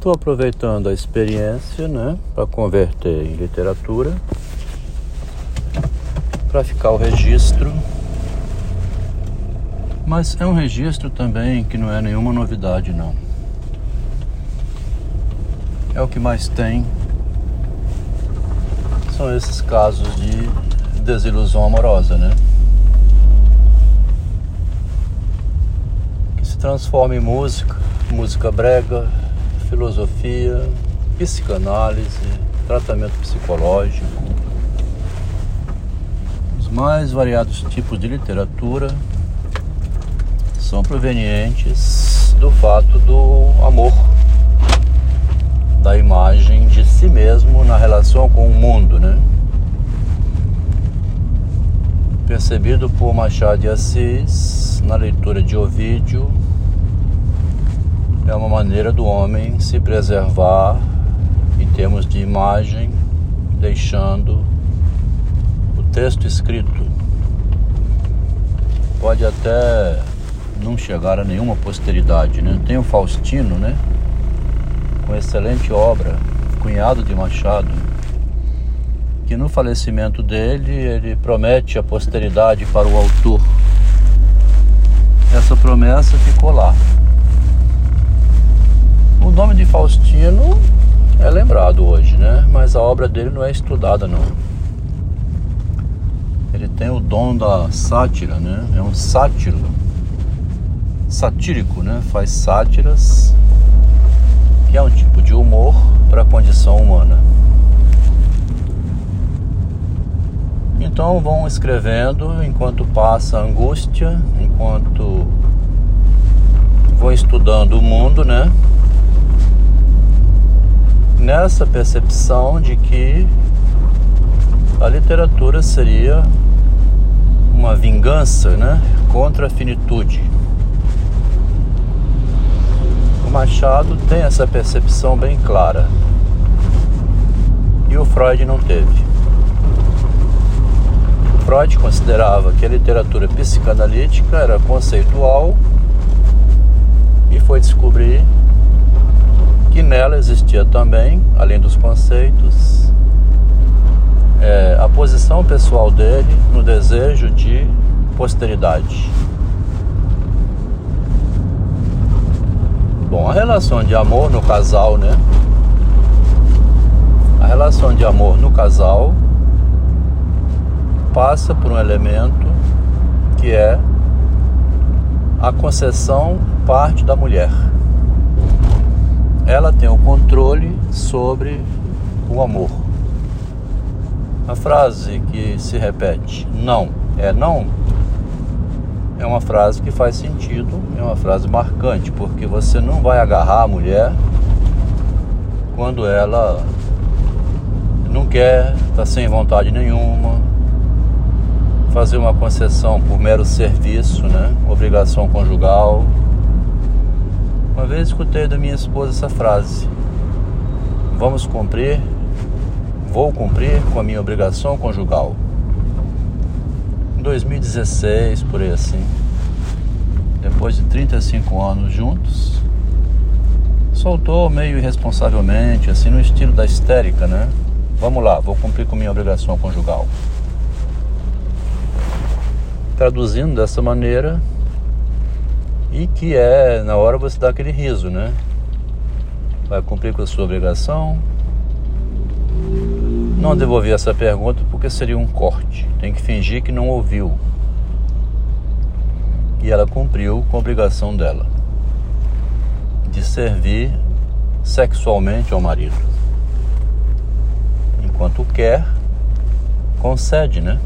Estou aproveitando a experiência, né, para converter em literatura, para ficar o registro. Mas é um registro também que não é nenhuma novidade, não. É o que mais tem. São esses casos de desilusão amorosa, né? Que se transforma em música, música brega, filosofia, psicanálise, tratamento psicológico, os mais variados tipos de literatura são provenientes do fato do amor, da imagem de si mesmo na relação com o mundo, né? Percebido por Machado de Assis na leitura de Ovídio é uma maneira do homem se preservar em termos de imagem, deixando o texto escrito. Pode até não chegar a nenhuma posteridade, né? Tem o Faustino, né? Com excelente obra, cunhado de Machado, que no falecimento dele ele promete a posteridade para o autor. Essa promessa ficou lá. O nome de Faustino é lembrado hoje, né? Mas a obra dele não é estudada, não. Ele tem o dom da sátira, né? É um sátiro, satírico, né? Faz sátiras, que é um tipo de humor para a condição humana. Então vão escrevendo enquanto passa a angústia, enquanto vão estudando o mundo, né? Nessa percepção de que a literatura seria uma vingança né, contra a finitude. O Machado tem essa percepção bem clara e o Freud não teve. Freud considerava que a literatura psicanalítica era conceitual e foi descobrir que nela existia também, além dos conceitos, é, a posição pessoal dele no desejo de posteridade. Bom, a relação de amor no casal, né? A relação de amor no casal passa por um elemento que é a concessão parte da mulher ela tem o controle sobre o amor. A frase que se repete, não é não, é uma frase que faz sentido, é uma frase marcante, porque você não vai agarrar a mulher quando ela não quer, está sem vontade nenhuma, fazer uma concessão por mero serviço, né? Obrigação conjugal. Uma vez escutei da minha esposa essa frase: Vamos cumprir, vou cumprir com a minha obrigação conjugal. Em 2016, por aí assim, depois de 35 anos juntos, soltou meio irresponsavelmente, assim no estilo da histérica, né? Vamos lá, vou cumprir com minha obrigação conjugal. Traduzindo dessa maneira, e que é na hora você dá aquele riso, né? Vai cumprir com a sua obrigação. Não devolvi essa pergunta porque seria um corte. Tem que fingir que não ouviu. E ela cumpriu com a obrigação dela de servir sexualmente ao marido. Enquanto quer, concede, né?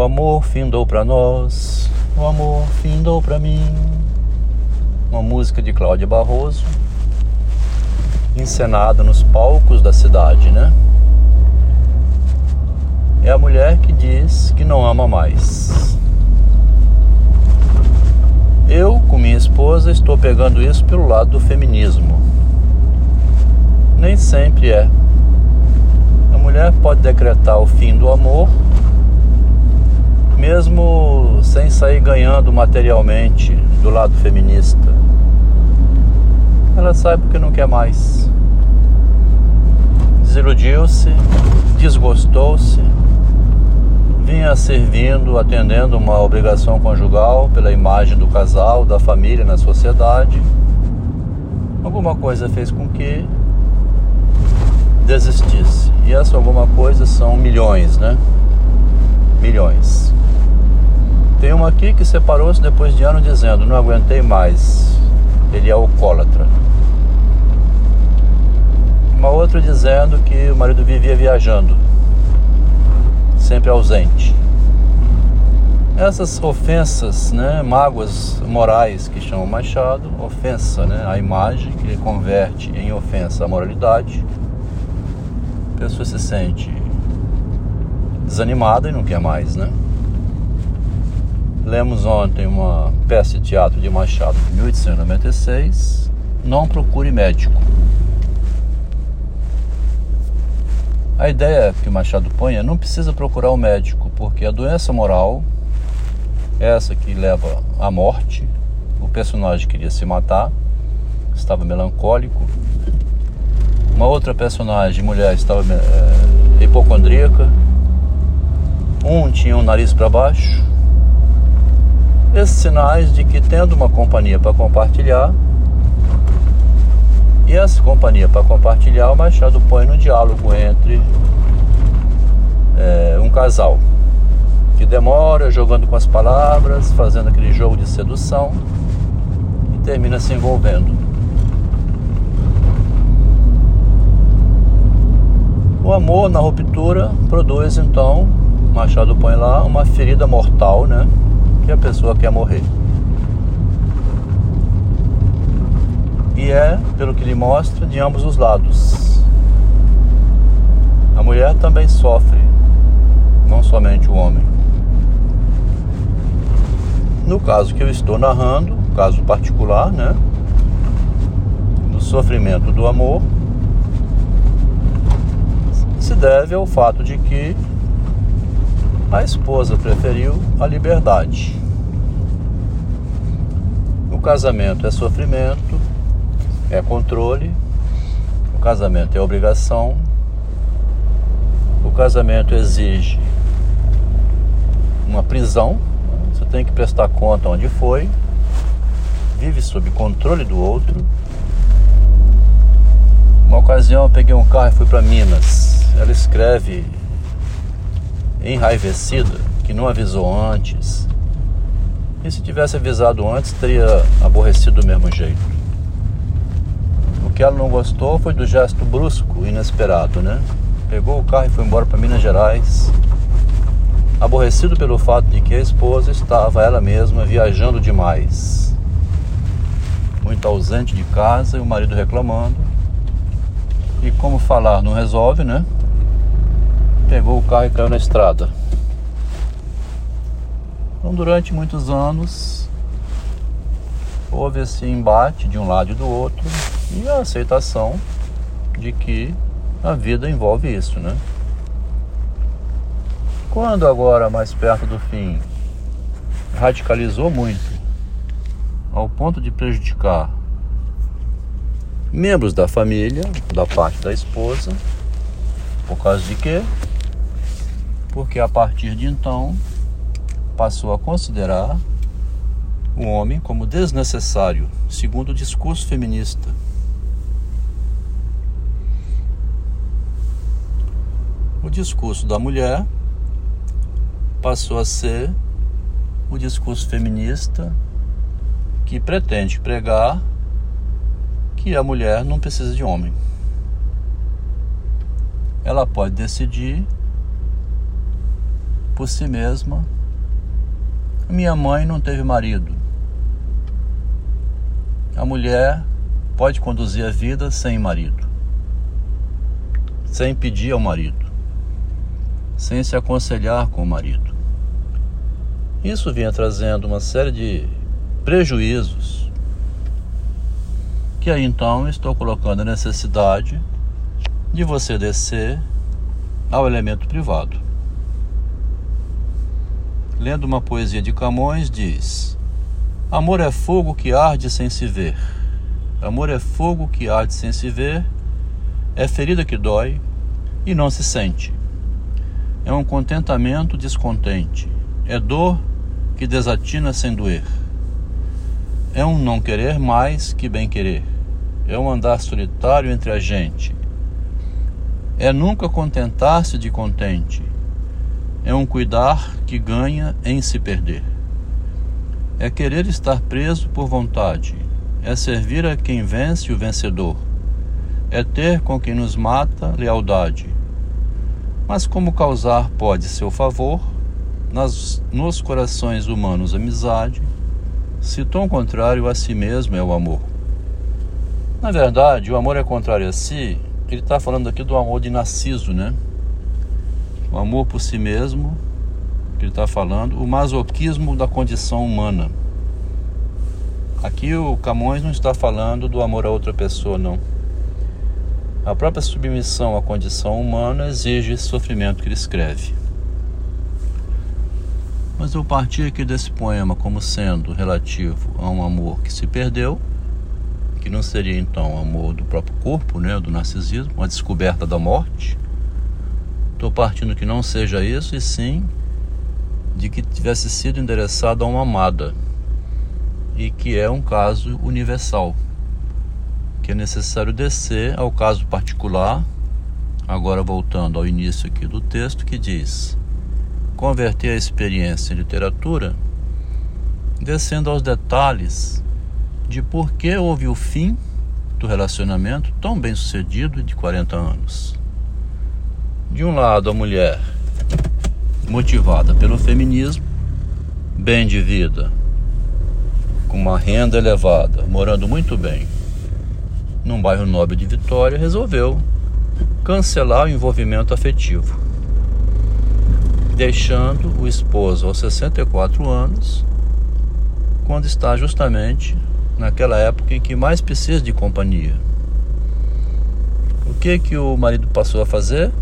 O amor findou para nós, o amor findou para mim. Uma música de Cláudia Barroso, encenada nos palcos da cidade, né? É a mulher que diz que não ama mais. Eu, com minha esposa, estou pegando isso pelo lado do feminismo. Nem sempre é. A mulher pode decretar o fim do amor mesmo sem sair ganhando materialmente do lado feminista. ela sai porque não quer mais. Desiludiu-se, desgostou-se, vinha servindo, atendendo uma obrigação conjugal pela imagem do casal, da família na sociedade. Alguma coisa fez com que desistisse. E essa alguma coisa são milhões, né? Milhões. Tem uma aqui que separou-se depois de ano dizendo: Não aguentei mais. Ele é alcoólatra. Uma outra dizendo que o marido vivia viajando, sempre ausente. Essas ofensas, né, mágoas morais que chamam Machado, ofensa, né, a imagem que converte em ofensa a moralidade. A pessoa se sente desanimada e não quer mais, né? Lemos ontem uma peça de teatro de Machado de 1896, Não Procure Médico. A ideia que Machado põe é não precisa procurar o um médico, porque a doença moral, essa que leva à morte, o personagem queria se matar, estava melancólico. Uma outra personagem, mulher, estava é, hipocondríaca. Um tinha o um nariz para baixo. Esses sinais de que tendo uma companhia para compartilhar, e essa companhia para compartilhar, o Machado põe no diálogo entre é, um casal que demora jogando com as palavras, fazendo aquele jogo de sedução e termina se envolvendo. O amor na ruptura produz então, Machado põe lá, uma ferida mortal, né? Que a pessoa quer morrer. e é, pelo que ele mostra, de ambos os lados. A mulher também sofre, não somente o homem. No caso que eu estou narrando, caso particular, né, do sofrimento do amor, se deve ao fato de que a esposa preferiu a liberdade. O casamento é sofrimento, é controle, o casamento é obrigação, o casamento exige uma prisão, você tem que prestar conta onde foi, vive sob controle do outro. Uma ocasião eu peguei um carro e fui para Minas. Ela escreve enraivecida que não avisou antes. E se tivesse avisado antes, teria aborrecido do mesmo jeito que ela não gostou foi do gesto brusco, inesperado, né? Pegou o carro e foi embora para Minas Gerais, aborrecido pelo fato de que a esposa estava ela mesma viajando demais, muito ausente de casa e o marido reclamando. E como falar não resolve, né? Pegou o carro e caiu na estrada. Então, durante muitos anos, houve esse embate de um lado e do outro e a aceitação de que a vida envolve isso, né? Quando agora mais perto do fim radicalizou muito ao ponto de prejudicar membros da família, da parte da esposa, por causa de quê? Porque a partir de então passou a considerar o homem como desnecessário, segundo o discurso feminista. o discurso da mulher passou a ser o discurso feminista que pretende pregar que a mulher não precisa de homem. Ela pode decidir por si mesma. Minha mãe não teve marido. A mulher pode conduzir a vida sem marido, sem pedir ao marido sem se aconselhar com o marido. Isso vinha trazendo uma série de prejuízos que aí então estou colocando a necessidade de você descer ao elemento privado. Lendo uma poesia de Camões, diz: Amor é fogo que arde sem se ver. Amor é fogo que arde sem se ver, é ferida que dói e não se sente. É um contentamento descontente, é dor que desatina sem doer. É um não querer mais que bem querer, é um andar solitário entre a gente. É nunca contentar-se de contente, é um cuidar que ganha em se perder. É querer estar preso por vontade, é servir a quem vence o vencedor, é ter com quem nos mata lealdade. Mas como causar pode seu favor, nas, nos corações humanos amizade, se tão contrário a si mesmo é o amor. Na verdade, o amor é contrário a si, ele está falando aqui do amor de Narciso, né? O amor por si mesmo que ele está falando, o masoquismo da condição humana. Aqui o Camões não está falando do amor a outra pessoa, não. A própria submissão à condição humana exige esse sofrimento que ele escreve. Mas eu parti aqui desse poema como sendo relativo a um amor que se perdeu, que não seria então o amor do próprio corpo, né, do narcisismo, a descoberta da morte. Estou partindo que não seja isso, e sim de que tivesse sido endereçado a uma amada e que é um caso universal, que é necessário descer ao caso particular. Agora voltando ao início aqui do texto que diz: converter a experiência em literatura, descendo aos detalhes de por que houve o fim do relacionamento tão bem sucedido de 40 anos. De um lado, a mulher motivada pelo feminismo, bem de vida, com uma renda elevada, morando muito bem, num bairro nobre de Vitória, resolveu cancelar o envolvimento afetivo, deixando o esposo aos 64 anos, quando está justamente naquela época em que mais precisa de companhia. O que que o marido passou a fazer?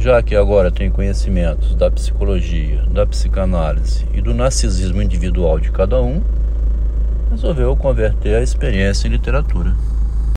Já que agora tem conhecimentos da psicologia, da psicanálise e do narcisismo individual de cada um, resolveu converter a experiência em literatura.